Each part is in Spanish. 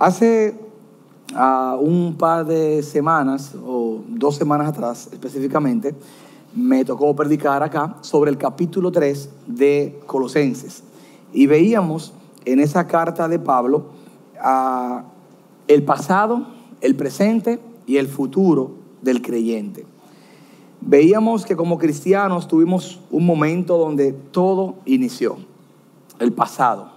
Hace ah, un par de semanas, o dos semanas atrás específicamente, me tocó predicar acá sobre el capítulo 3 de Colosenses. Y veíamos en esa carta de Pablo ah, el pasado, el presente y el futuro del creyente. Veíamos que como cristianos tuvimos un momento donde todo inició, el pasado.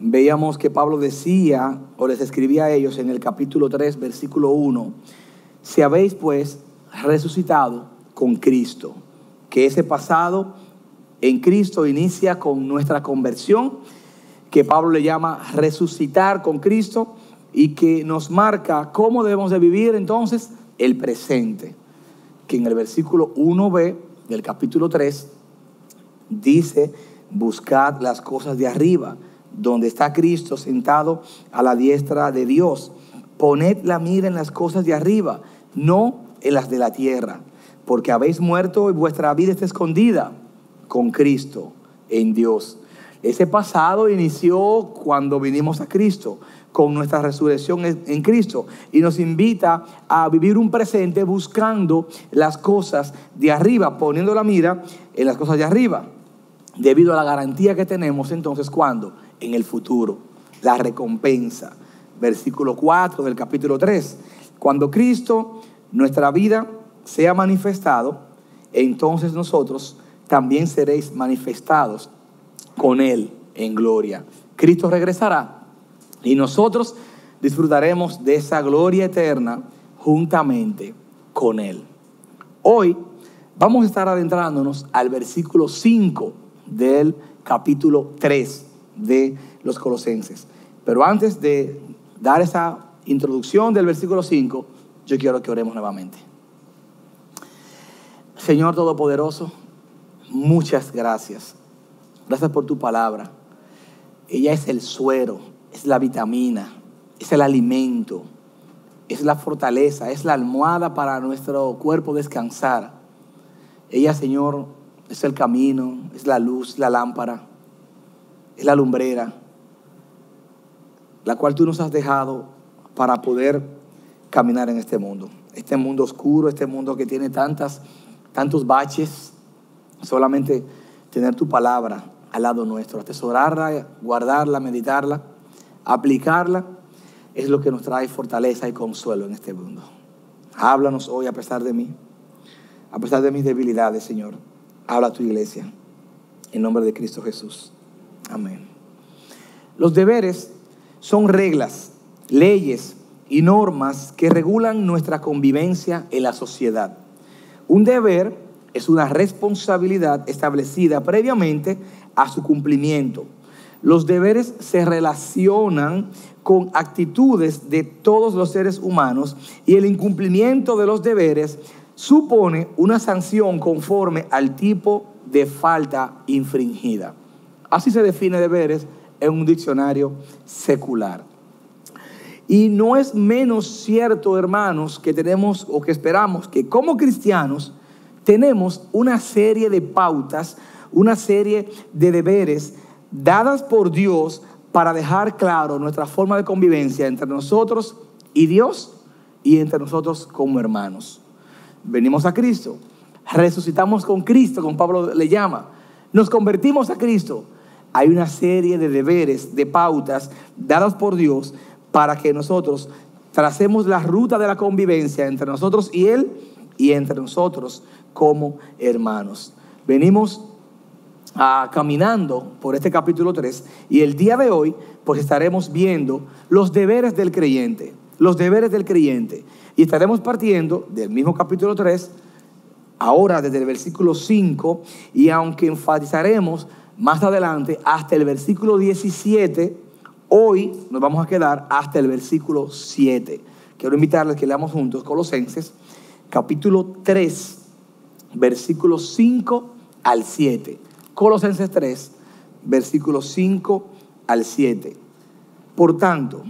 Veíamos que Pablo decía o les escribía a ellos en el capítulo 3, versículo 1, si habéis pues resucitado con Cristo, que ese pasado en Cristo inicia con nuestra conversión, que Pablo le llama resucitar con Cristo y que nos marca cómo debemos de vivir entonces el presente que en el versículo 1b del capítulo 3 dice, buscad las cosas de arriba, donde está Cristo sentado a la diestra de Dios. Poned la mira en las cosas de arriba, no en las de la tierra, porque habéis muerto y vuestra vida está escondida con Cristo en Dios. Ese pasado inició cuando vinimos a Cristo con nuestra resurrección en Cristo y nos invita a vivir un presente buscando las cosas de arriba, poniendo la mira en las cosas de arriba, debido a la garantía que tenemos entonces cuando en el futuro, la recompensa, versículo 4 del capítulo 3, cuando Cristo, nuestra vida, sea manifestado, entonces nosotros también seréis manifestados con Él en gloria. Cristo regresará y nosotros disfrutaremos de esa gloria eterna juntamente con Él. Hoy vamos a estar adentrándonos al versículo 5 del capítulo 3 de los Colosenses. Pero antes de dar esa introducción del versículo 5, yo quiero que oremos nuevamente. Señor Todopoderoso, muchas gracias. Gracias por tu palabra. Ella es el suero es la vitamina, es el alimento, es la fortaleza, es la almohada para nuestro cuerpo descansar. Ella, Señor, es el camino, es la luz, la lámpara, es la lumbrera, la cual tú nos has dejado para poder caminar en este mundo. Este mundo oscuro, este mundo que tiene tantas, tantos baches, solamente tener tu palabra al lado nuestro, atesorarla, guardarla, meditarla aplicarla es lo que nos trae fortaleza y consuelo en este mundo. Háblanos hoy a pesar de mí, a pesar de mis debilidades, Señor. Habla a tu iglesia. En nombre de Cristo Jesús. Amén. Los deberes son reglas, leyes y normas que regulan nuestra convivencia en la sociedad. Un deber es una responsabilidad establecida previamente a su cumplimiento los deberes se relacionan con actitudes de todos los seres humanos y el incumplimiento de los deberes supone una sanción conforme al tipo de falta infringida. Así se define deberes en un diccionario secular. Y no es menos cierto, hermanos, que tenemos o que esperamos que como cristianos tenemos una serie de pautas, una serie de deberes dadas por Dios para dejar claro nuestra forma de convivencia entre nosotros y Dios y entre nosotros como hermanos. Venimos a Cristo, resucitamos con Cristo, como Pablo le llama, nos convertimos a Cristo. Hay una serie de deberes, de pautas dadas por Dios para que nosotros tracemos la ruta de la convivencia entre nosotros y Él y entre nosotros como hermanos. Venimos caminando por este capítulo 3 y el día de hoy pues estaremos viendo los deberes del creyente, los deberes del creyente. Y estaremos partiendo del mismo capítulo 3, ahora desde el versículo 5, y aunque enfatizaremos más adelante hasta el versículo 17, hoy nos vamos a quedar hasta el versículo 7. Quiero invitarles que leamos juntos Colosenses, capítulo 3, versículos 5 al 7. Colosenses 3, versículos 5 al 7. Por tanto,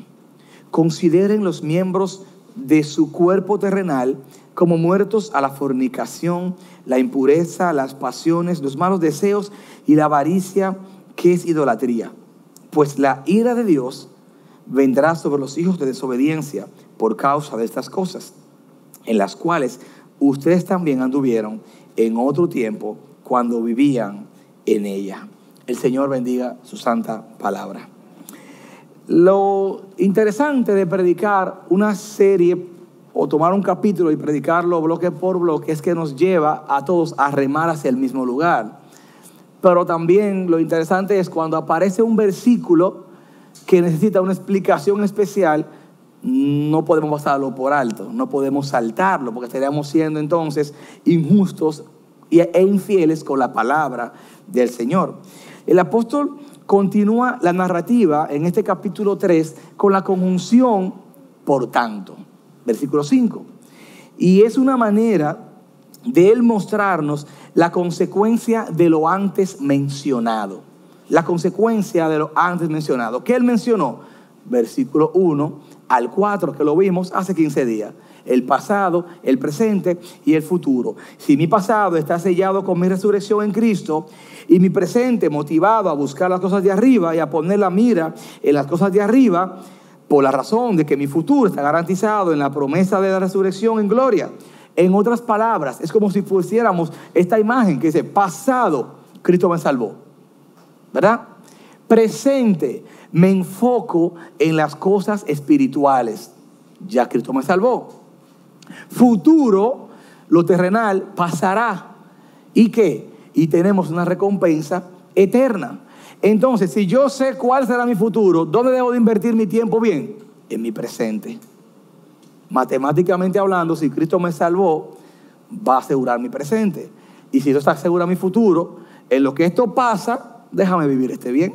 consideren los miembros de su cuerpo terrenal como muertos a la fornicación, la impureza, las pasiones, los malos deseos y la avaricia que es idolatría. Pues la ira de Dios vendrá sobre los hijos de desobediencia por causa de estas cosas, en las cuales ustedes también anduvieron en otro tiempo cuando vivían en ella. El Señor bendiga su santa palabra. Lo interesante de predicar una serie o tomar un capítulo y predicarlo bloque por bloque es que nos lleva a todos a remar hacia el mismo lugar. Pero también lo interesante es cuando aparece un versículo que necesita una explicación especial, no podemos pasarlo por alto, no podemos saltarlo, porque estaríamos siendo entonces injustos e infieles con la palabra del Señor. El apóstol continúa la narrativa en este capítulo 3 con la conjunción por tanto, versículo 5. Y es una manera de él mostrarnos la consecuencia de lo antes mencionado. La consecuencia de lo antes mencionado. ¿Qué él mencionó? Versículo 1 al 4, que lo vimos hace 15 días. El pasado, el presente y el futuro. Si mi pasado está sellado con mi resurrección en Cristo y mi presente motivado a buscar las cosas de arriba y a poner la mira en las cosas de arriba, por la razón de que mi futuro está garantizado en la promesa de la resurrección en gloria en otras palabras, es como si pusiéramos esta imagen que dice, pasado, Cristo me salvó. ¿Verdad? Presente, me enfoco en las cosas espirituales. Ya Cristo me salvó. Futuro, lo terrenal pasará. ¿Y qué? Y tenemos una recompensa eterna. Entonces, si yo sé cuál será mi futuro, ¿dónde debo de invertir mi tiempo bien? En mi presente matemáticamente hablando, si Cristo me salvó, va a asegurar mi presente. Y si eso está asegura mi futuro, en lo que esto pasa, déjame vivir este bien.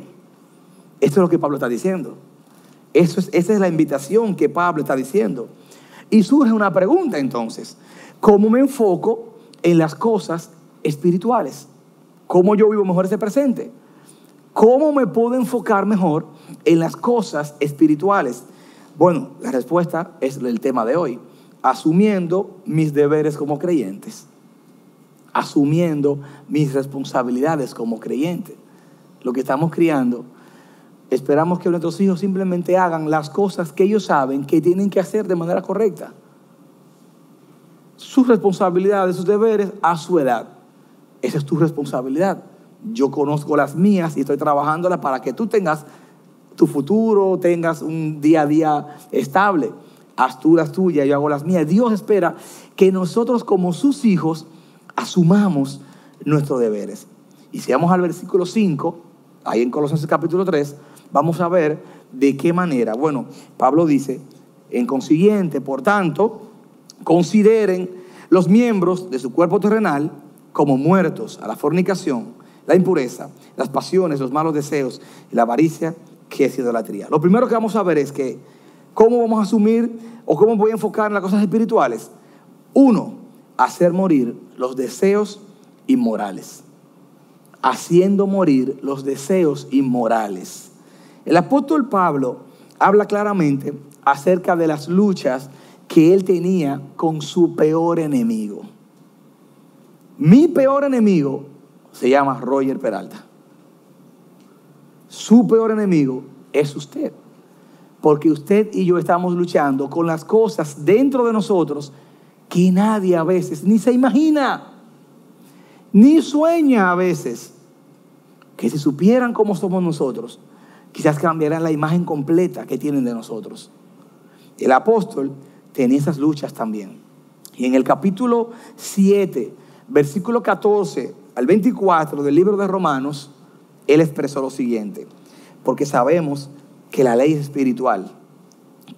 Esto es lo que Pablo está diciendo. Eso es, esa es la invitación que Pablo está diciendo. Y surge una pregunta entonces. ¿Cómo me enfoco en las cosas espirituales? ¿Cómo yo vivo mejor ese presente? ¿Cómo me puedo enfocar mejor en las cosas espirituales? Bueno, la respuesta es el tema de hoy. Asumiendo mis deberes como creyentes. Asumiendo mis responsabilidades como creyente. Lo que estamos criando, esperamos que nuestros hijos simplemente hagan las cosas que ellos saben que tienen que hacer de manera correcta. Sus responsabilidades, sus deberes a su edad. Esa es tu responsabilidad. Yo conozco las mías y estoy trabajándolas para que tú tengas tu futuro, tengas un día a día estable. Haz tú las tuyas, yo hago las mías. Dios espera que nosotros como sus hijos asumamos nuestros deberes. Y si vamos al versículo 5, ahí en Colosenses capítulo 3, vamos a ver de qué manera. Bueno, Pablo dice, en consiguiente, por tanto, consideren los miembros de su cuerpo terrenal como muertos a la fornicación, la impureza, las pasiones, los malos deseos y la avaricia qué es idolatría. Lo primero que vamos a ver es que cómo vamos a asumir o cómo voy a enfocar en las cosas espirituales. Uno, hacer morir los deseos inmorales. Haciendo morir los deseos inmorales. El apóstol Pablo habla claramente acerca de las luchas que él tenía con su peor enemigo. Mi peor enemigo se llama Roger Peralta su peor enemigo es usted. Porque usted y yo estamos luchando con las cosas dentro de nosotros que nadie a veces ni se imagina, ni sueña a veces. Que si supieran cómo somos nosotros, quizás cambiaran la imagen completa que tienen de nosotros. El apóstol tenía esas luchas también. Y en el capítulo 7, versículo 14 al 24 del libro de Romanos, él expresó lo siguiente, porque sabemos que la ley es espiritual,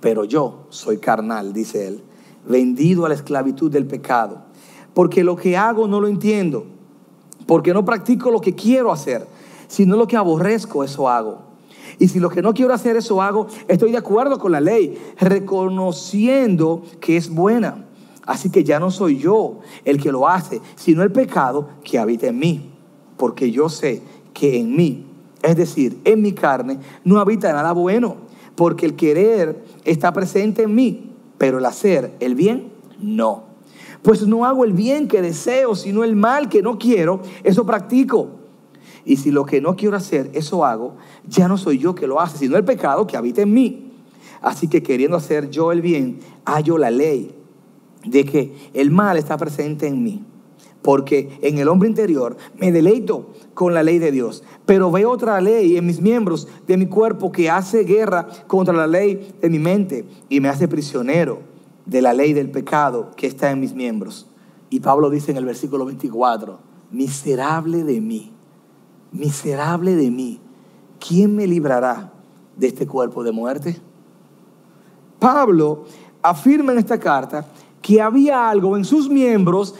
pero yo soy carnal, dice él, vendido a la esclavitud del pecado, porque lo que hago no lo entiendo, porque no practico lo que quiero hacer, sino lo que aborrezco, eso hago. Y si lo que no quiero hacer, eso hago, estoy de acuerdo con la ley, reconociendo que es buena. Así que ya no soy yo el que lo hace, sino el pecado que habita en mí. Porque yo sé que en mí, es decir, en mi carne, no habita nada bueno, porque el querer está presente en mí, pero el hacer, el bien, no. Pues no hago el bien que deseo, sino el mal que no quiero, eso practico. Y si lo que no quiero hacer, eso hago, ya no soy yo que lo hace, sino el pecado que habita en mí. Así que queriendo hacer yo el bien, hallo la ley de que el mal está presente en mí. Porque en el hombre interior me deleito con la ley de Dios. Pero veo otra ley en mis miembros de mi cuerpo que hace guerra contra la ley de mi mente y me hace prisionero de la ley del pecado que está en mis miembros. Y Pablo dice en el versículo 24, miserable de mí, miserable de mí, ¿quién me librará de este cuerpo de muerte? Pablo afirma en esta carta que había algo en sus miembros,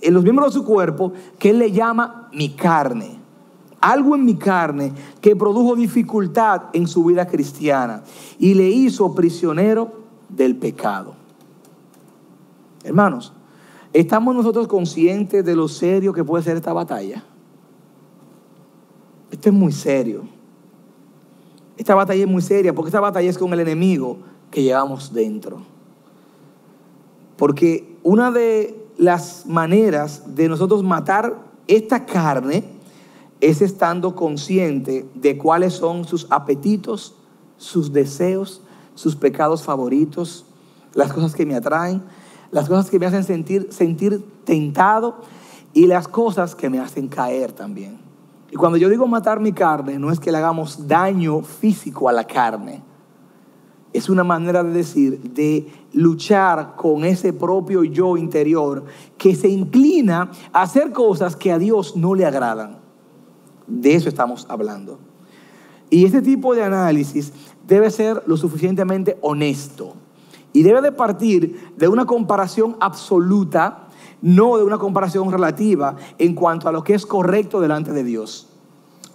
en los miembros de su cuerpo, que él le llama mi carne. Algo en mi carne que produjo dificultad en su vida cristiana y le hizo prisionero del pecado. Hermanos, ¿estamos nosotros conscientes de lo serio que puede ser esta batalla? Esto es muy serio. Esta batalla es muy seria porque esta batalla es con el enemigo que llevamos dentro. Porque una de las maneras de nosotros matar esta carne es estando consciente de cuáles son sus apetitos, sus deseos, sus pecados favoritos, las cosas que me atraen, las cosas que me hacen sentir, sentir tentado y las cosas que me hacen caer también. Y cuando yo digo matar mi carne, no es que le hagamos daño físico a la carne. Es una manera de decir, de luchar con ese propio yo interior que se inclina a hacer cosas que a Dios no le agradan. De eso estamos hablando. Y este tipo de análisis debe ser lo suficientemente honesto. Y debe de partir de una comparación absoluta no de una comparación relativa en cuanto a lo que es correcto delante de Dios.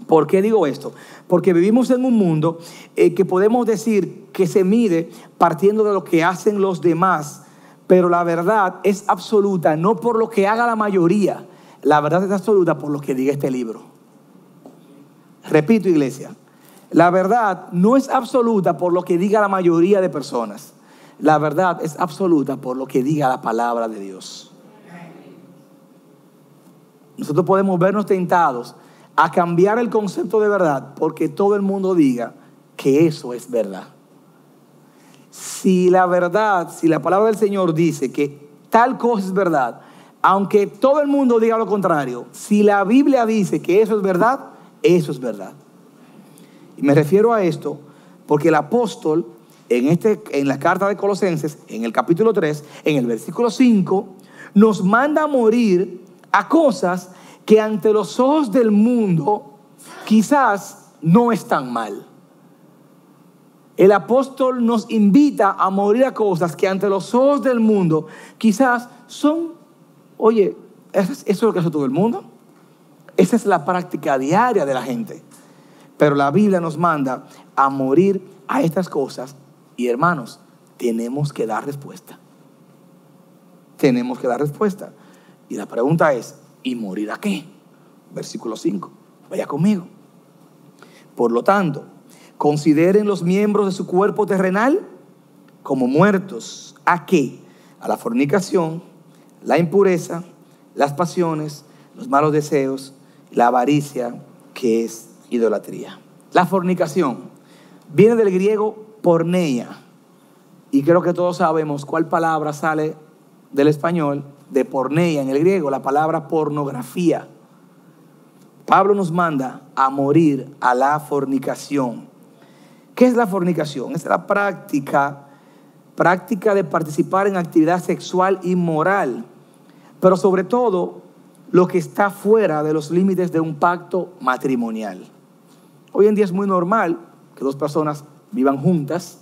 ¿Por qué digo esto? Porque vivimos en un mundo eh, que podemos decir que se mide partiendo de lo que hacen los demás, pero la verdad es absoluta, no por lo que haga la mayoría, la verdad es absoluta por lo que diga este libro. Repito, iglesia, la verdad no es absoluta por lo que diga la mayoría de personas, la verdad es absoluta por lo que diga la palabra de Dios. Nosotros podemos vernos tentados a cambiar el concepto de verdad porque todo el mundo diga que eso es verdad. Si la verdad, si la palabra del Señor dice que tal cosa es verdad, aunque todo el mundo diga lo contrario, si la Biblia dice que eso es verdad, eso es verdad. Y me refiero a esto porque el apóstol en, este, en la carta de Colosenses, en el capítulo 3, en el versículo 5, nos manda a morir a cosas que ante los ojos del mundo quizás no están mal. El apóstol nos invita a morir a cosas que ante los ojos del mundo quizás son, oye, ¿eso es, lo que hace todo el mundo? Esa es la práctica diaria de la gente. Pero la Biblia nos manda a morir a estas cosas y hermanos, tenemos que dar respuesta. Tenemos que dar respuesta. Y la pregunta es, ¿y morir a qué? Versículo 5. Vaya conmigo. Por lo tanto, consideren los miembros de su cuerpo terrenal como muertos. ¿A qué? A la fornicación, la impureza, las pasiones, los malos deseos, la avaricia, que es idolatría. La fornicación viene del griego porneia. Y creo que todos sabemos cuál palabra sale del español de porneia en el griego, la palabra pornografía. Pablo nos manda a morir a la fornicación. ¿Qué es la fornicación? Es la práctica, práctica de participar en actividad sexual inmoral, pero sobre todo lo que está fuera de los límites de un pacto matrimonial. Hoy en día es muy normal que dos personas vivan juntas,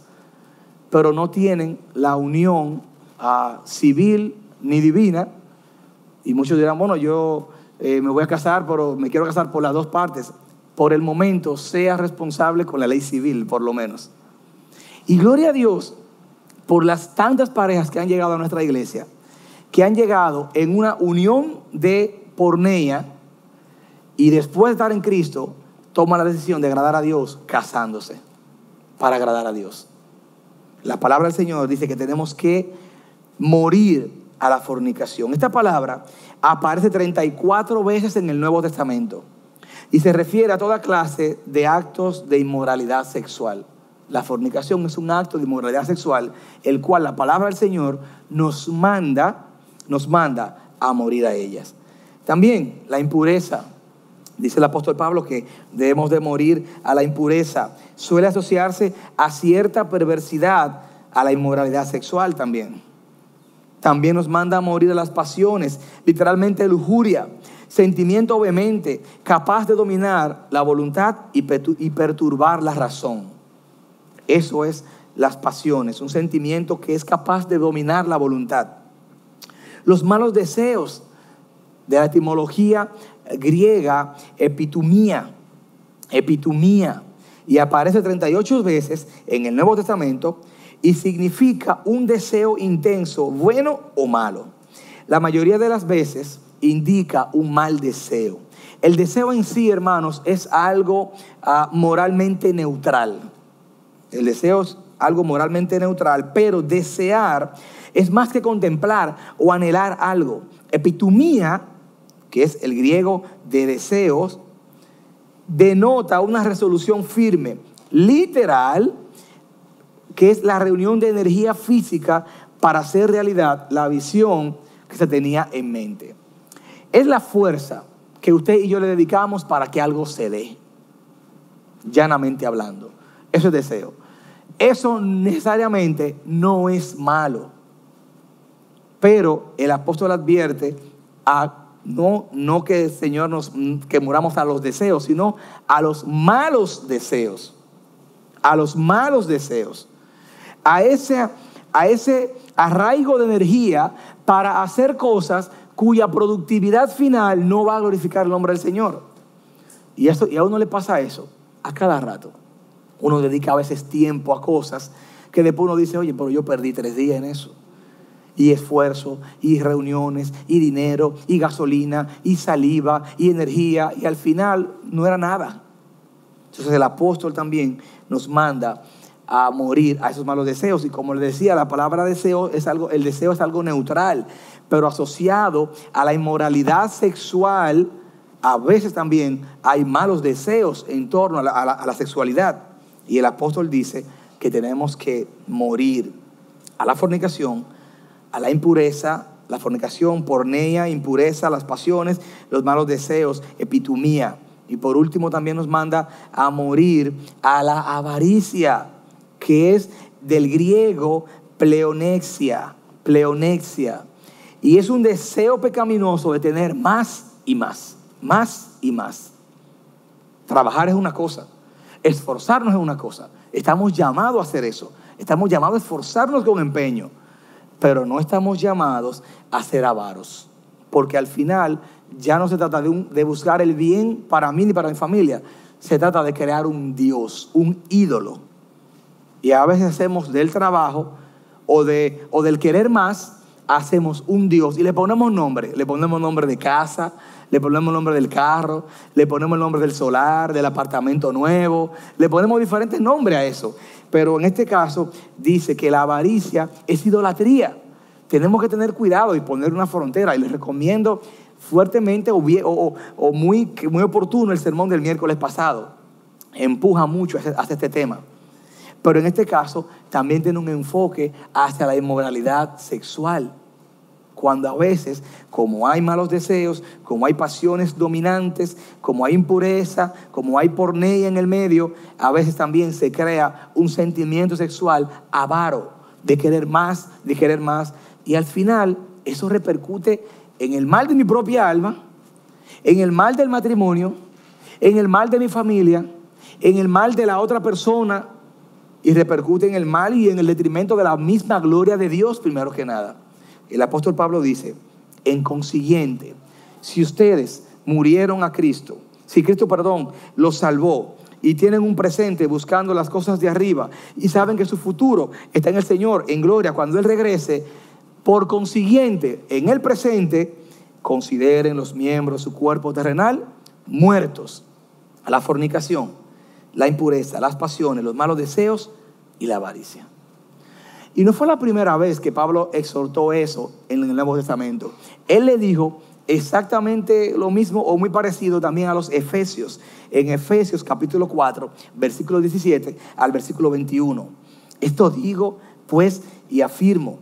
pero no tienen la unión ah, civil ni divina. Y muchos dirán, bueno, yo eh, me voy a casar, pero me quiero casar por las dos partes. Por el momento, sea responsable con la ley civil, por lo menos. Y gloria a Dios por las tantas parejas que han llegado a nuestra iglesia, que han llegado en una unión de pornea y después de estar en Cristo, toman la decisión de agradar a Dios casándose para agradar a Dios. La palabra del Señor dice que tenemos que morir a la fornicación. Esta palabra aparece 34 veces en el Nuevo Testamento y se refiere a toda clase de actos de inmoralidad sexual. La fornicación es un acto de inmoralidad sexual, el cual la palabra del Señor nos manda, nos manda a morir a ellas. También la impureza. Dice el apóstol Pablo que debemos de morir a la impureza. Suele asociarse a cierta perversidad, a la inmoralidad sexual también. También nos manda a morir a las pasiones, literalmente lujuria, sentimiento vehemente, capaz de dominar la voluntad y perturbar la razón. Eso es las pasiones, un sentimiento que es capaz de dominar la voluntad. Los malos deseos, de la etimología griega epitumía, epitumía, y aparece 38 veces en el Nuevo Testamento y significa un deseo intenso, bueno o malo. La mayoría de las veces indica un mal deseo. El deseo en sí, hermanos, es algo ah, moralmente neutral. El deseo es algo moralmente neutral, pero desear es más que contemplar o anhelar algo. Epitumía que es el griego de deseos, denota una resolución firme, literal, que es la reunión de energía física para hacer realidad la visión que se tenía en mente. Es la fuerza que usted y yo le dedicamos para que algo se dé, llanamente hablando. Eso es deseo. Eso necesariamente no es malo. Pero el apóstol advierte a no, que el Señor nos, que muramos a los deseos, sino a los malos deseos. A los malos deseos. A ese, a ese arraigo de energía para hacer cosas cuya productividad final no va a glorificar el nombre del Señor. Y, eso, y a uno le pasa eso a cada rato. Uno dedica a veces tiempo a cosas que después uno dice, oye, pero yo perdí tres días en eso y esfuerzo, y reuniones, y dinero, y gasolina, y saliva, y energía, y al final no era nada. Entonces el apóstol también nos manda a morir a esos malos deseos. Y como le decía, la palabra deseo es algo, el deseo es algo neutral, pero asociado a la inmoralidad sexual, a veces también hay malos deseos en torno a la, a la sexualidad. Y el apóstol dice que tenemos que morir a la fornicación, a la impureza, la fornicación, porneia, impureza, las pasiones, los malos deseos, epitumía. Y por último también nos manda a morir a la avaricia, que es del griego pleonexia, pleonexia. Y es un deseo pecaminoso de tener más y más, más y más. Trabajar es una cosa, esforzarnos es una cosa. Estamos llamados a hacer eso. Estamos llamados a esforzarnos con empeño pero no estamos llamados a ser avaros, porque al final ya no se trata de, buscar el bien para mí ni para mi familia, se trata de crear un Dios, un ídolo. Y a veces hacemos del trabajo o, de, o del querer más, hacemos un Dios y le ponemos nombre, le ponemos nombre de casa, le ponemos nombre del carro, le ponemos el nombre del solar, del apartamento nuevo, le ponemos diferentes nombres a eso. Pero en este caso dice que la avaricia es idolatría. Tenemos que tener cuidado y poner una frontera. Y les recomiendo fuertemente o, muy, muy oportuno el sermón del miércoles pasado. Empuja mucho hacia este tema. Pero en este caso también tiene un enfoque hacia la inmoralidad sexual. Cuando a veces, como hay malos deseos, como hay pasiones dominantes, como hay impureza, como hay pornea en el medio, a veces también se crea un sentimiento sexual avaro, de querer más, de querer más. Y al final eso repercute en el mal de mi propia alma, en el mal del matrimonio, en el mal de mi familia, en el mal de la otra persona y repercute en el mal y en el detrimento de la misma gloria de Dios primero que nada. El apóstol Pablo dice, en consiguiente, si ustedes murieron a Cristo, si Cristo, perdón, los salvó y tienen un presente buscando las cosas de arriba y saben que su futuro está en el Señor, en gloria, cuando Él regrese, por consiguiente, en el presente, consideren los miembros su cuerpo terrenal muertos a la fornicación, la impureza, las pasiones, los malos deseos y la avaricia. Y no fue la primera vez que Pablo exhortó eso en el Nuevo Testamento. Él le dijo exactamente lo mismo o muy parecido también a los Efesios. En Efesios capítulo 4, versículo 17 al versículo 21. Esto digo pues y afirmo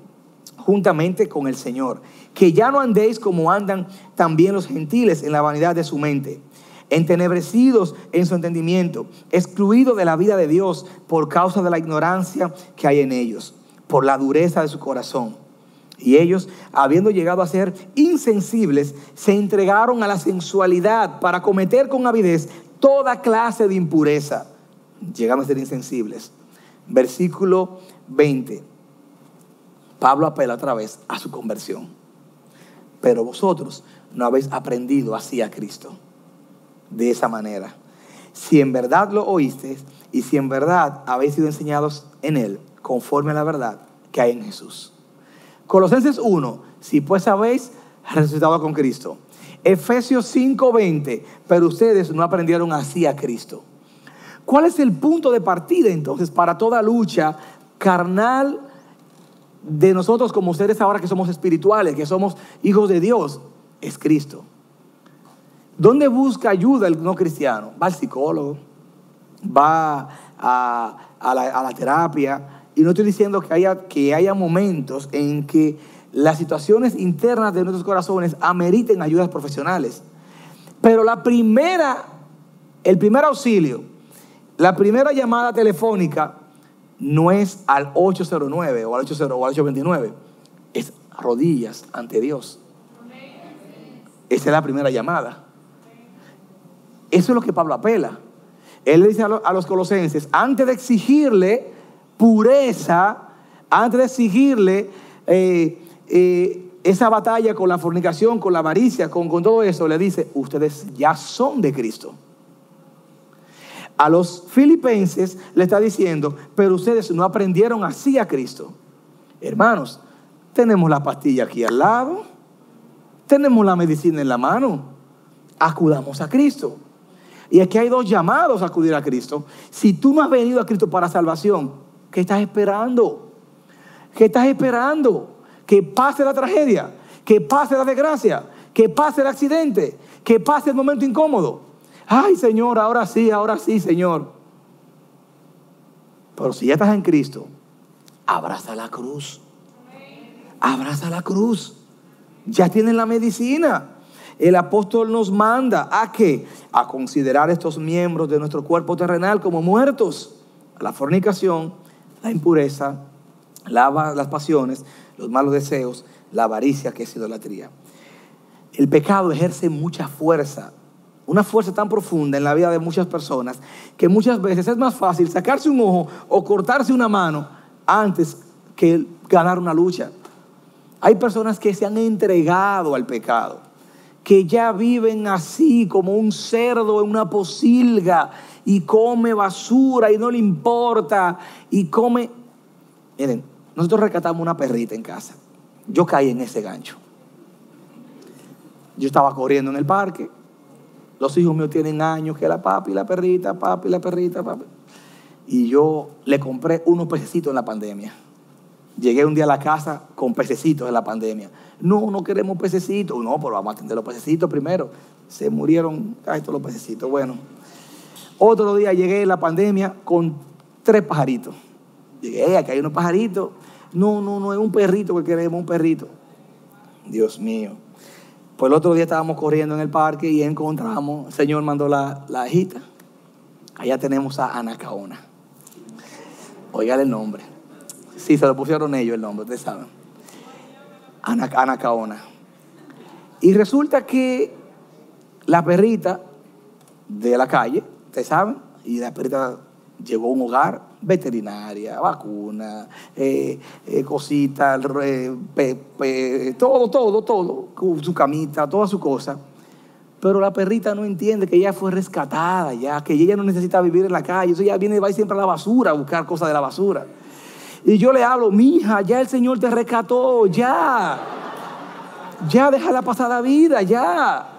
juntamente con el Señor, que ya no andéis como andan también los gentiles en la vanidad de su mente, entenebrecidos en su entendimiento, excluidos de la vida de Dios por causa de la ignorancia que hay en ellos, por la dureza de su corazón. Y ellos, habiendo llegado a ser insensibles, se entregaron a la sensualidad para cometer con avidez toda clase de impureza, llegando a ser insensibles. Versículo 20. Pablo apela otra vez a su conversión. Pero vosotros no habéis aprendido así a Cristo, de esa manera. Si en verdad lo oísteis y si en verdad habéis sido enseñados en Él, conforme a la verdad que hay en Jesús. Colosenses 1, si pues habéis resucitado con Cristo. Efesios 5:20, pero ustedes no aprendieron así a Cristo. ¿Cuál es el punto de partida entonces para toda lucha carnal de nosotros como seres ahora que somos espirituales, que somos hijos de Dios? Es Cristo. ¿Dónde busca ayuda el no cristiano? Va al psicólogo, va a, la, terapia. Y no estoy diciendo que haya, que haya momentos en que las situaciones internas de nuestros corazones ameriten ayudas profesionales. Pero la primera, el primer auxilio, la primera llamada telefónica no es al 809 o al 80 o al 829, es rodillas ante Dios. Esa es la primera llamada. Eso es lo que Pablo apela. Él le dice a los colosenses, antes de exigirle pureza, antes de exigirle eh, eh, esa batalla con la fornicación, con la avaricia, con, con todo eso, le dice, ustedes ya son de Cristo. A los filipenses le está diciendo, pero ustedes no aprendieron así a Cristo. Hermanos, tenemos la pastilla aquí al lado, tenemos la medicina en la mano, acudamos a Cristo. Y aquí hay dos llamados a acudir a Cristo. Si tú no has venido a Cristo para salvación, ¿qué estás esperando? ¿Qué estás esperando? Que pase la tragedia, que pase la desgracia, que pase el accidente, que pase el momento incómodo. Ay, Señor, ahora sí, ahora sí, Señor. Pero si ya estás en Cristo, abraza la cruz. Abraza la cruz. Ya tienes la medicina. El apóstol nos manda a que a considerar estos miembros de nuestro cuerpo terrenal como muertos. La fornicación, la impureza, las pasiones, los malos deseos, la avaricia que es idolatría. El pecado ejerce mucha fuerza una fuerza tan profunda en la vida de muchas personas que muchas veces es más fácil sacarse un ojo o cortarse una mano antes que ganar una lucha. Hay personas que se han entregado al pecado, que ya viven así como un cerdo en una posilga y come basura y no le importa y come... Miren, nosotros rescatamos una perrita en casa. Yo caí en ese gancho. Yo estaba corriendo en el parque los hijos míos tienen años que la papi, la perrita, papi, la perrita, papi. Y yo le compré unos pececitos en la pandemia. Llegué un día a la casa con pececitos en la pandemia. No, no queremos pececitos. No, pero vamos a atender los pececitos primero. Se murieron casi todos los pececitos. Bueno, otro día llegué en la pandemia con tres pajaritos. Llegué, aquí hay unos pajaritos. No, no, no, es un perrito que queremos, un perrito. Dios mío. Pues el otro día estábamos corriendo en el parque y encontramos, el Señor mandó la, la. Allá tenemos a Anacaona. Oigan el nombre. Sí, se lo pusieron ellos el nombre, ustedes saben. Anacaona. Y resulta que la perrita de la calle, ustedes saben, y la perrita llegó a un hogar, veterinaria, vacuna, eh, eh, cositas, todo, todo, todo, su camita, toda su cosa. Pero la perrita no entiende que ella fue rescatada, ya, que ella no necesita vivir en la calle. Eso ya viene, va siempre a la basura a buscar cosas de la basura. Y yo le hablo, mija, ya el Señor te rescató, ya. Ya pasar la vida, ya.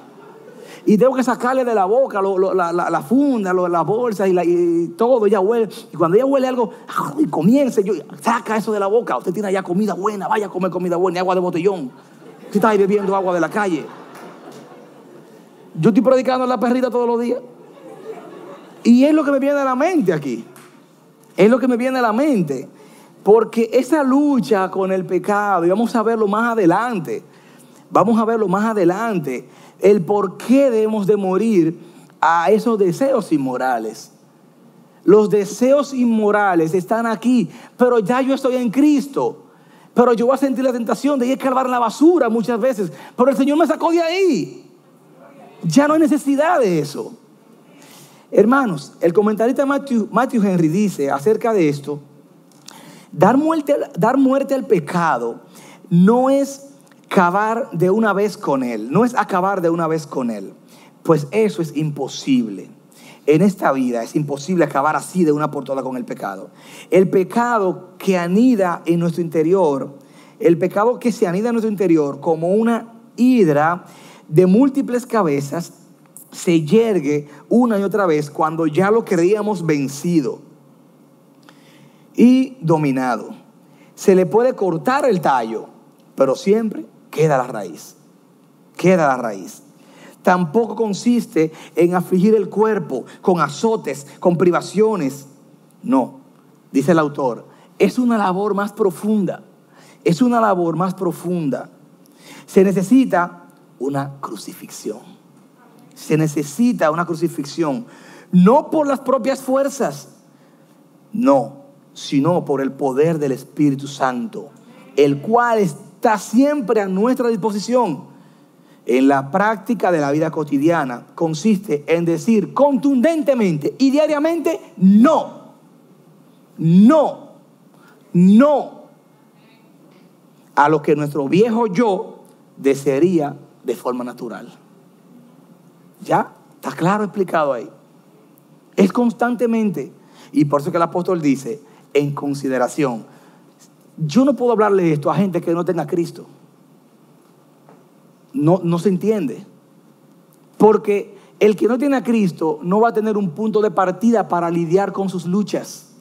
Y tengo que sacarle de la boca la, funda, la bolsa y, todo. Ella huele. Y cuando ella huele algo, y comience, yo, saca eso de la boca. Usted tiene allá comida buena, vaya a comer comida buena y agua de botellón. Usted está ahí bebiendo agua de la calle. Yo estoy predicando a la perrita todos los días. Y es lo que me viene a la mente aquí. Es lo que me viene a la mente. Porque esa lucha con el pecado, y vamos a verlo más adelante, vamos a verlo más adelante, el por qué debemos de morir a esos deseos inmorales. Los deseos inmorales están aquí, pero ya yo estoy en Cristo. Pero yo voy a sentir la tentación de ir a cargar la basura muchas veces. Pero el Señor me sacó de ahí. Ya no hay necesidad de eso. Hermanos, el comentarista Matthew, Matthew Henry dice acerca de esto, dar muerte, dar muerte al pecado no es acabar de una vez con él, no es acabar de una vez con él, pues eso es imposible. En esta vida es imposible acabar así de una por todas con el pecado. El pecado que anida en nuestro interior, el pecado que se anida en nuestro interior como una hidra de múltiples cabezas, se yergue una y otra vez cuando ya lo creíamos vencido y dominado. Se le puede cortar el tallo, pero siempre queda la raíz. Queda la raíz. Tampoco consiste en afligir el cuerpo con azotes, con privaciones. No, dice el autor, es una labor más profunda. Es una labor más profunda. Se necesita una crucifixión. Se necesita una crucifixión. No por las propias fuerzas, no, sino por el poder del Espíritu Santo, el cual está siempre a nuestra disposición. En la práctica de la vida cotidiana consiste en decir contundentemente y diariamente no, no, no a lo que nuestro viejo yo desearía de forma natural. ¿Ya? Está claro explicado ahí. Es constantemente. Y por eso que el apóstol dice, en consideración. Yo no puedo hablarle esto a gente que no tenga Cristo. No, no se entiende. Porque el que no tiene a Cristo no va a tener un punto de partida para lidiar con sus luchas.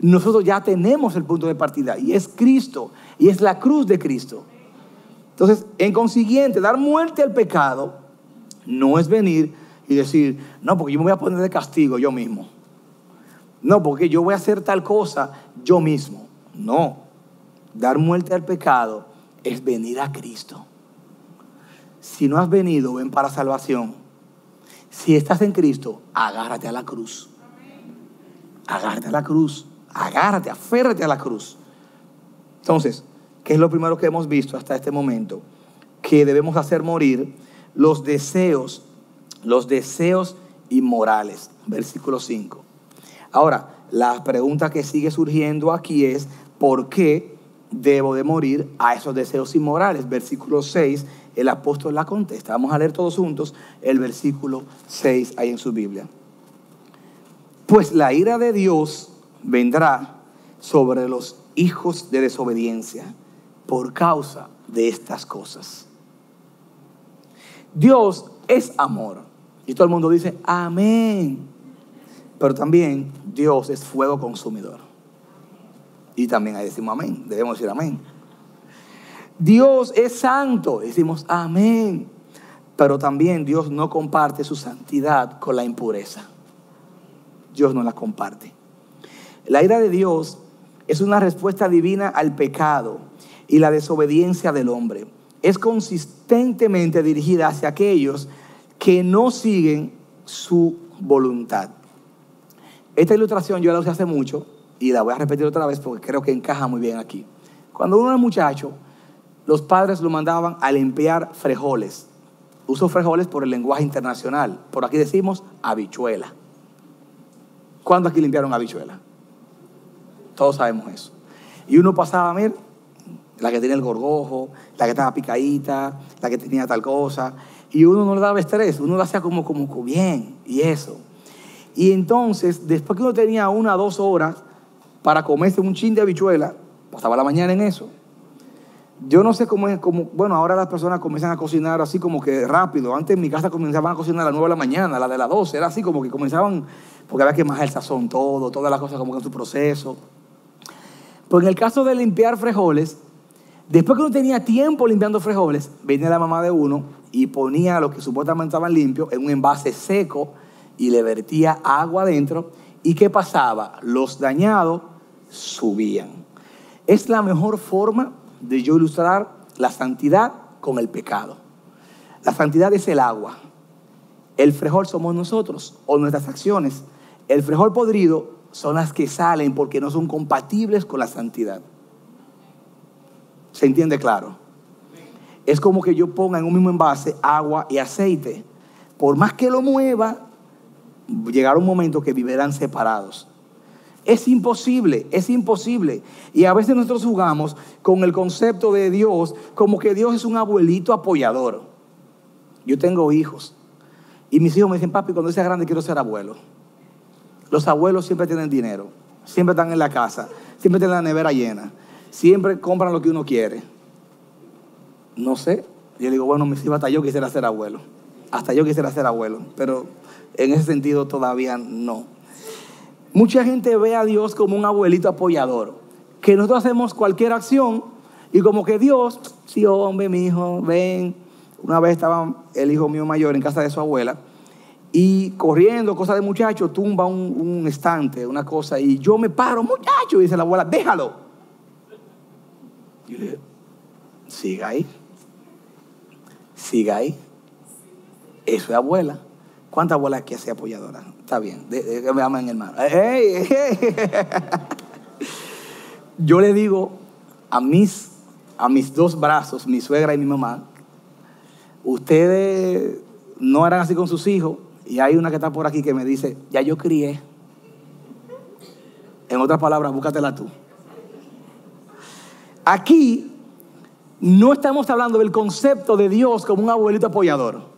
Nosotros ya tenemos el punto de partida y es Cristo y es la cruz de Cristo. Entonces, en consiguiente, dar muerte al pecado no es venir y decir, no, porque yo me voy a poner de castigo yo mismo. No, porque yo voy a hacer tal cosa yo mismo. No. Dar muerte al pecado es venir a Cristo. Si no has venido, ven para salvación. Si estás en Cristo, agárrate a la cruz. Agárrate a la cruz. Agárrate, aférrate a la cruz. Entonces, ¿qué es lo primero que hemos visto hasta este momento? Que debemos hacer morir los deseos, los deseos inmorales. Versículo 5. Ahora, la pregunta que sigue surgiendo aquí es, ¿por qué debo de morir a esos deseos inmorales? Versículo 6, el apóstol la contesta. Vamos a leer todos juntos el versículo 6 ahí en su Biblia. Pues la ira de Dios vendrá sobre los hijos de desobediencia por causa de estas cosas. Dios es amor. Y todo el mundo dice, amén. Pero también Dios es fuego consumidor. Y también ahí decimos amén. Debemos decir amén. Dios es santo. Decimos amén. Pero también Dios no comparte su santidad con la impureza. Dios no la comparte. La ira de Dios es una respuesta divina al pecado y la desobediencia del hombre. Es consistentemente dirigida hacia aquellos que no siguen su voluntad. Esta ilustración yo la usé hace mucho y la voy a repetir otra vez porque creo que encaja muy bien aquí. Cuando uno era muchacho, los padres lo mandaban a limpiar frijoles. Uso frijoles por el lenguaje internacional. Por aquí decimos habichuela. ¿Cuándo aquí limpiaron habichuela? Todos sabemos eso. Y uno pasaba, ver la que tenía el gorgojo, la que estaba picadita, la que tenía tal cosa. Y uno no le daba estrés, uno lo hacía como, como bien y eso. Y entonces, después que uno tenía una o dos horas para comerse un chin de habichuela, pasaba la mañana en eso. Yo no sé cómo es, como, bueno, ahora las personas comienzan a cocinar así como que rápido. Antes en mi casa comenzaban a cocinar a las 9 de la mañana, a la de las 12, era así como que comenzaban, porque había que más el sazón todo, todas las cosas como que en su proceso. Pues en el caso de limpiar frijoles, Después que no tenía tiempo limpiando frijoles, venía la mamá de uno y ponía lo que supuestamente estaban limpios en un envase seco y le vertía agua adentro. ¿Y qué pasaba? Los dañados subían. Es la mejor forma de yo ilustrar la santidad con el pecado. La santidad es el agua. El frijol somos nosotros o nuestras acciones. El frijol podrido son las que salen porque no son compatibles con la santidad. ¿Se entiende claro? Es como que yo ponga en un mismo envase agua y aceite. Por más que lo mueva, llegará un momento que vivirán separados. Es imposible, es imposible. Y a veces nosotros jugamos con el concepto de Dios como que Dios es un abuelito apoyador. Yo tengo hijos y mis hijos me dicen, papi, cuando sea grande quiero ser abuelo. Los abuelos siempre tienen dinero, siempre están en la casa, siempre tienen la nevera llena, siempre compran lo que uno quiere. No sé. Yo digo, bueno, mis hijos, hasta yo quisiera ser abuelo. Hasta yo quisiera ser abuelo, pero en ese sentido todavía no. Mucha gente ve a Dios como un abuelito apoyador, que nosotros hacemos cualquier acción y como que Dios, sí, hombre, mi hijo, ven. Una vez estaba el hijo mío mayor en casa de su abuela y corriendo, cosa de muchacho, tumba un, estante, una cosa, y yo me paro, muchacho, y dice la abuela, déjalo. Y yo le dije, siga ahí, siga ahí. Eso es abuela. ¿Cuántas abuelas que hace apoyadora? Está bien, me aman hermano. Yo le digo a mis, a mis dos brazos, mi suegra y mi mamá, ustedes no eran así con sus hijos, y hay una que está por aquí que me dice, ya yo crié. En otras palabras, búscatela tú. Aquí no estamos hablando del concepto de Dios como un abuelito apoyador.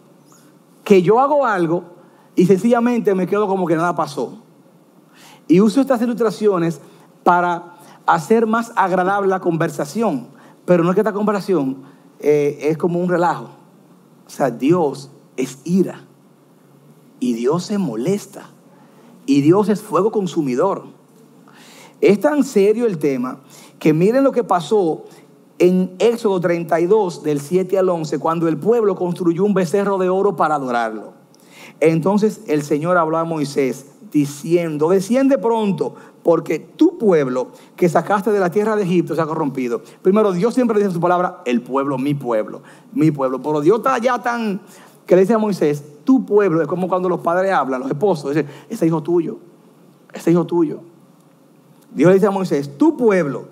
Que yo hago algo y sencillamente me quedo como que nada pasó. Y uso estas ilustraciones para hacer más agradable la conversación. Pero no es que esta conversación eh, es como un relajo. O sea, Dios es ira. Y Dios se molesta. Y Dios es fuego consumidor. Es tan serio el tema que miren lo que pasó en Éxodo 32, del 7 al 11, cuando el pueblo construyó un becerro de oro para adorarlo. Entonces el Señor habló a Moisés diciendo, desciende pronto, porque tu pueblo que sacaste de la tierra de Egipto se ha corrompido. Primero, Dios siempre dice en su palabra, el pueblo, mi pueblo, mi pueblo. Pero Dios está ya tan, que le dice a Moisés, tu pueblo, es como cuando los padres hablan, los esposos, dicen, ese hijo tuyo, ese hijo tuyo. Dios le dice a Moisés, tu pueblo,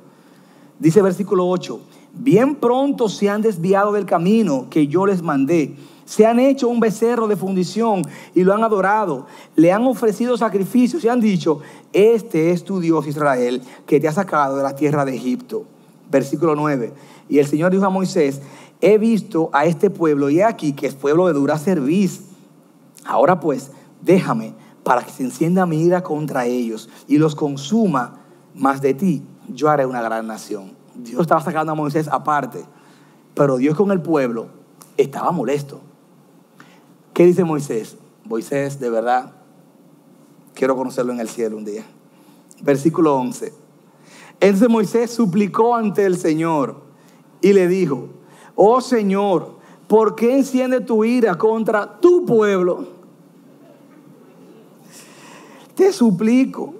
dice versículo 8, bien pronto se han desviado del camino que yo les mandé. Se han hecho un becerro de fundición y lo han adorado. Le han ofrecido sacrificios y han dicho, este es tu Dios Israel que te ha sacado de la tierra de Egipto. Versículo 9. Y el Señor dijo a Moisés, he visto a este pueblo y aquí que es pueblo de dura cerviz. Ahora pues, déjame para que se encienda mi ira contra ellos y los consuma más de ti. Yo haré una gran nación. Dios estaba sacando a Moisés aparte, pero Dios con el pueblo estaba molesto. ¿Qué dice Moisés? Moisés, de verdad, quiero conocerlo en el cielo un día. Versículo 11. Entonces Moisés suplicó ante el Señor y le dijo, oh Señor, ¿por qué enciende tu ira contra tu pueblo? Te suplico,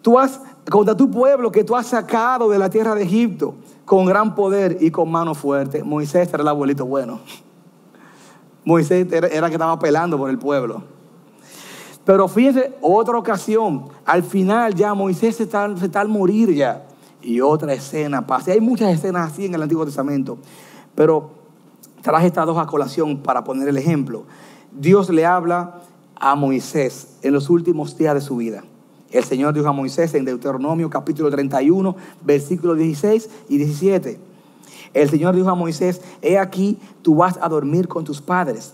tú has, contra tu pueblo que tú has sacado de la tierra de Egipto con gran poder y con mano fuerte. Moisés era el abuelito bueno. Moisés era, el que estaba pelando por el pueblo. Pero fíjense, otra ocasión, al final ya Moisés se está, se está al morir ya. Y otra escena pasa. Hay muchas escenas así en el Antiguo Testamento. Pero traje estas dos a colación para poner el ejemplo. Dios le habla a Moisés en los últimos días de su vida. El Señor dijo a Moisés en Deuteronomio capítulo 31, versículos 16 y 17. El Señor dijo a Moisés, he aquí, tú vas a dormir con tus padres.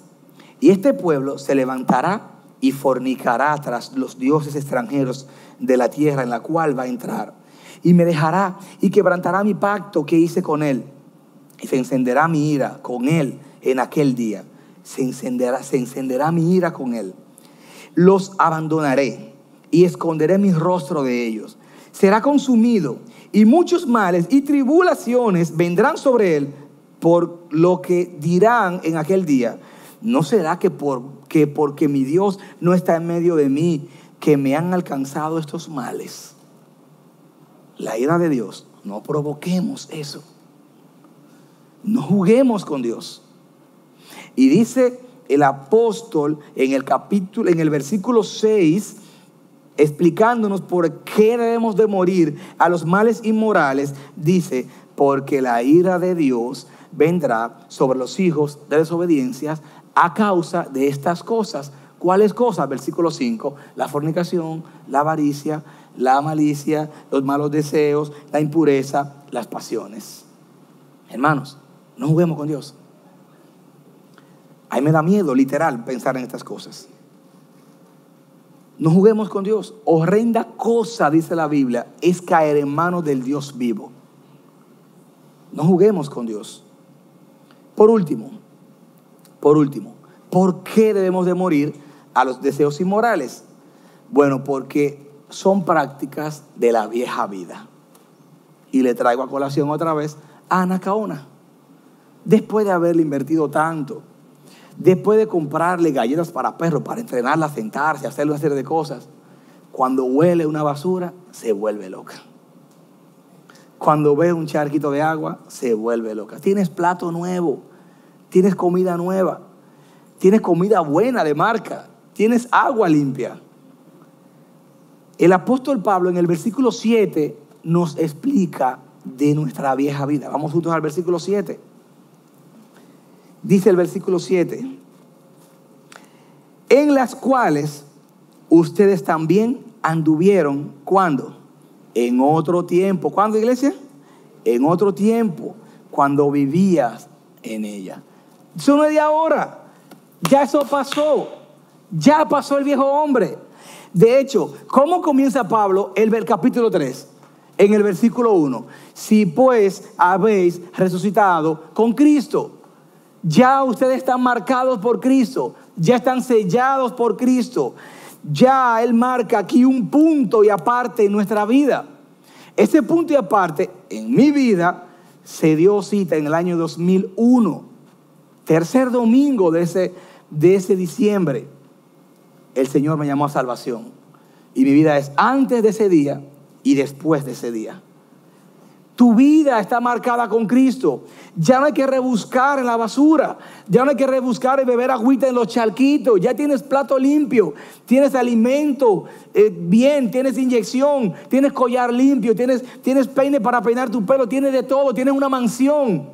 Y este pueblo se levantará y fornicará tras los dioses extranjeros de la tierra en la cual va a entrar. Y me dejará y quebrantará mi pacto que hice con él. Y se encenderá mi ira con él en aquel día. Se encenderá, se encenderá mi ira con él. Los abandonaré y esconderé mi rostro de ellos. Será consumido y muchos males y tribulaciones vendrán sobre él por lo que dirán en aquel día. ¿No será que, por, que porque mi Dios no está en medio de mí, que me han alcanzado estos males? La ira de Dios, no provoquemos eso. No juguemos con Dios. Y dice el apóstol en el capítulo, en el versículo 6, explicándonos por qué debemos de morir a los males inmorales, dice, porque la ira de Dios vendrá sobre los hijos de desobediencias a causa de estas cosas. ¿Cuáles cosas? Versículo 5, la fornicación, la avaricia, la malicia, los malos deseos, la impureza, las pasiones. Hermanos, no juguemos con Dios. A mí me da miedo, literal, pensar en estas cosas. No juguemos con Dios. Horrenda cosa, dice la Biblia, es caer en manos del Dios vivo. No juguemos con Dios. Por último, por último, ¿por qué debemos de morir a los deseos inmorales? Bueno, porque son prácticas de la vieja vida. Y le traigo a colación otra vez a Anacaona. Después de haberle invertido tanto, Después de comprarle galletas para perros, para entrenarla sentarse, hacerle una serie de cosas, cuando huele una basura, se vuelve loca. Cuando ve un charquito de agua, se vuelve loca. Tienes plato nuevo, tienes comida nueva, tienes comida buena de marca, tienes agua limpia. El apóstol Pablo en el versículo 7 nos explica de nuestra vieja vida. Vamos juntos al versículo 7. Dice el versículo 7, en las cuales ustedes también anduvieron, ¿cuándo? En otro tiempo. ¿Cuándo, iglesia? En otro tiempo, cuando vivías en ella. Eso no es de ahora. Ya eso pasó. Ya pasó el viejo hombre. De hecho, ¿cómo comienza Pablo el, el capítulo 3? En el versículo 1. Si pues habéis resucitado con Cristo. Ya ustedes están marcados por Cristo, ya están sellados por Cristo. Ya Él marca aquí un punto y aparte en nuestra vida. Ese punto y aparte en mi vida se dio cita en el año 2001, tercer domingo de ese, de ese diciembre. El Señor me llamó a salvación. Y mi vida es antes de ese día y después de ese día. Tu vida está marcada con Cristo. Ya no hay que rebuscar en la basura. Ya no hay que rebuscar y beber agüita en los charquitos. Ya tienes plato limpio. Tienes alimento eh, bien. Tienes inyección. Tienes collar limpio. Tienes, tienes peine para peinar tu pelo. Tienes de todo. Tienes una mansión.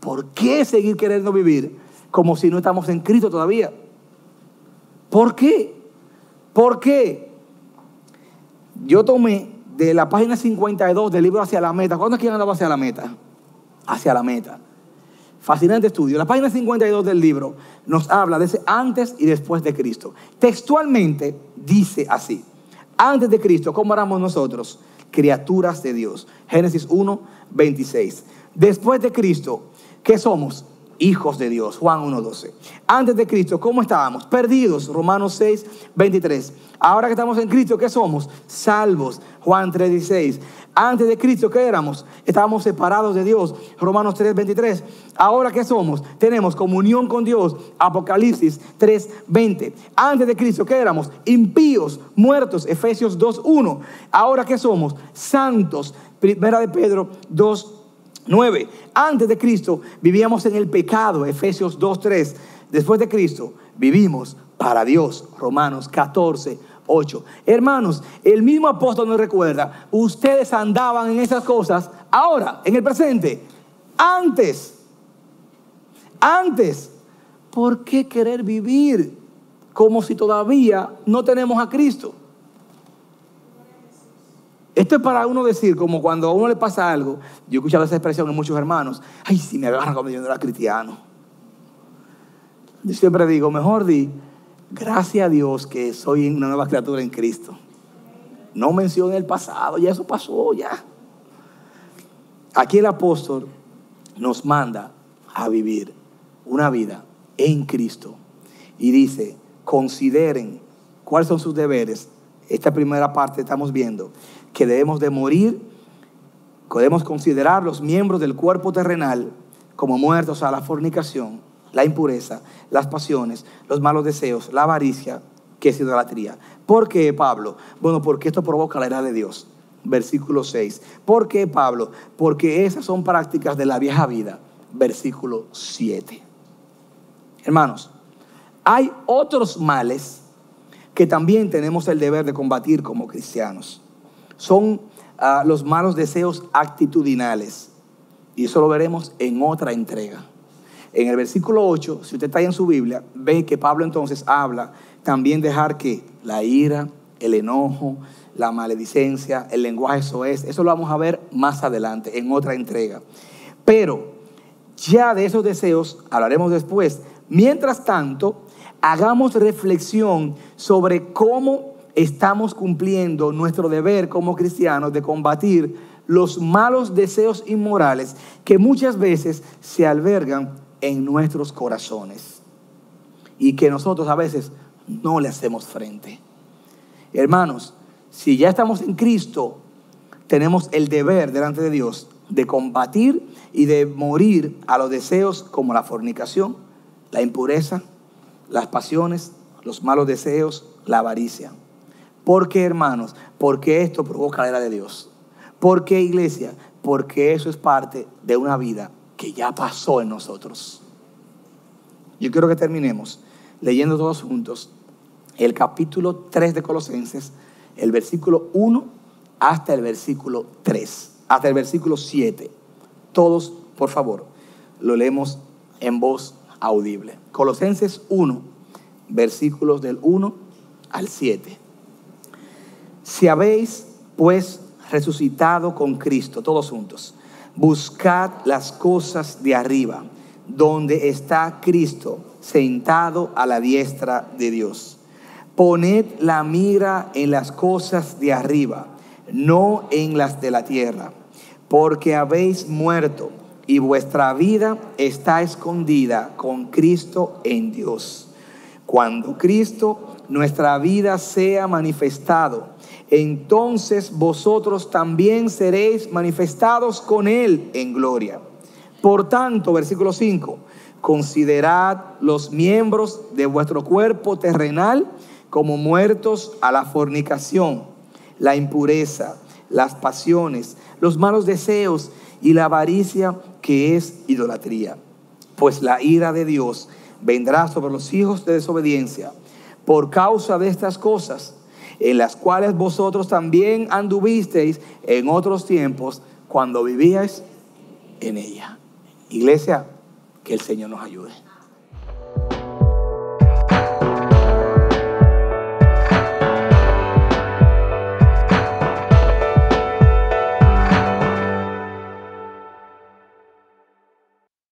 ¿Por qué seguir queriendo vivir como si no estamos en Cristo todavía? ¿Por qué? ¿Por qué? Yo tomé de la página 52 del libro Hacia la Meta. ¿Cuándo es que andaba hacia la meta? Hacia la meta. Fascinante estudio. La página 52 del libro nos habla de ese antes y después de Cristo. Textualmente dice así. Antes de Cristo, ¿cómo éramos nosotros? Criaturas de Dios. Génesis 1, 26. Después de Cristo, ¿qué somos? Hijos de Dios. Juan 1.12. Antes de Cristo, ¿cómo estábamos? Perdidos. Romanos 6, 23. Ahora que estamos en Cristo, ¿qué somos? Salvos. Juan 3.16. Antes de Cristo, ¿qué éramos? Estábamos separados de Dios. Romanos 3, 23. Ahora ¿qué somos? Tenemos comunión con Dios. Apocalipsis 3, 20. Antes de Cristo, ¿qué éramos? Impíos, muertos. Efesios 2, 1. Ahora ¿qué somos? Santos. Primera de Pedro 2, 9. Antes de Cristo vivíamos en el pecado, Efesios 2.3. Después de Cristo vivimos para Dios, Romanos 14, 8. Hermanos, el mismo apóstol nos recuerda, ustedes andaban en esas cosas ahora, en el presente, antes. Antes. ¿Por qué querer vivir como si todavía no tenemos a Cristo? Esto es para uno decir, como cuando a uno le pasa algo, yo he escuchado esa expresión en muchos hermanos, ay, si me agarran como yo no era cristiano. Yo siempre digo, mejor di, gracias a Dios que soy una nueva criatura en Cristo. No mencione el pasado, ya eso pasó, ya. Aquí el apóstol nos manda a vivir una vida en Cristo. Y dice, consideren cuáles son sus deberes. Esta primera parte estamos viendo que debemos de morir podemos considerar los miembros del cuerpo terrenal como muertos a la fornicación, la impureza, las pasiones, los malos deseos, la avaricia, que es idolatría. ¿Por qué, Pablo? Bueno, porque esto provoca la ira de Dios. Versículo 6. ¿Por qué, Pablo? Porque esas son prácticas de la vieja vida. Versículo 7. Hermanos, hay otros males que también tenemos el deber de combatir como cristianos. Son ah, los malos deseos actitudinales. Y eso lo veremos en otra entrega. En el versículo 8, si usted está ahí en su Biblia, ve que Pablo entonces habla también dejar que la ira, el enojo, la maledicencia, el lenguaje eso es, eso lo vamos a ver más adelante en otra entrega. Pero ya de esos deseos hablaremos después. Mientras tanto, hagamos reflexión sobre cómo estamos cumpliendo nuestro deber como cristianos de combatir los malos deseos inmorales que muchas veces se albergan en nuestros corazones y que nosotros a veces no le hacemos frente. Hermanos, si ya estamos en Cristo, tenemos el deber delante de Dios de combatir y de morir a los deseos como la fornicación, la impureza, las pasiones, los malos deseos, la avaricia. ¿Por qué, hermanos? Porque esto provoca la ira de Dios. ¿Por qué, iglesia? Porque eso es parte de una vida que ya pasó en nosotros. Yo quiero que terminemos leyendo todos juntos el capítulo 3 de Colosenses, el versículo 1 hasta el versículo 3, hasta el versículo 7. Todos, por favor, lo leemos en voz audible. Colosenses 1, versículos del 1 al 7. Si habéis, pues, resucitado con Cristo, todos juntos, buscad las cosas de arriba, donde está Cristo sentado a la diestra de Dios. Poned la mira en las cosas de arriba, no en las de la tierra, porque habéis muerto y vuestra vida está escondida con Cristo en Dios. Cuando Cristo, nuestra vida, sea manifestado, entonces vosotros también seréis manifestados con Él en gloria. Por tanto, versículo 5, considerad los miembros de vuestro cuerpo terrenal como muertos a la fornicación, la impureza, las pasiones, los malos deseos y la avaricia que es idolatría. Pues la ira de Dios vendrá sobre los hijos de desobediencia por causa de estas cosas, en las cuales vosotros también anduvisteis en otros tiempos cuando vivíais en ella. Iglesia, que el Señor nos ayude.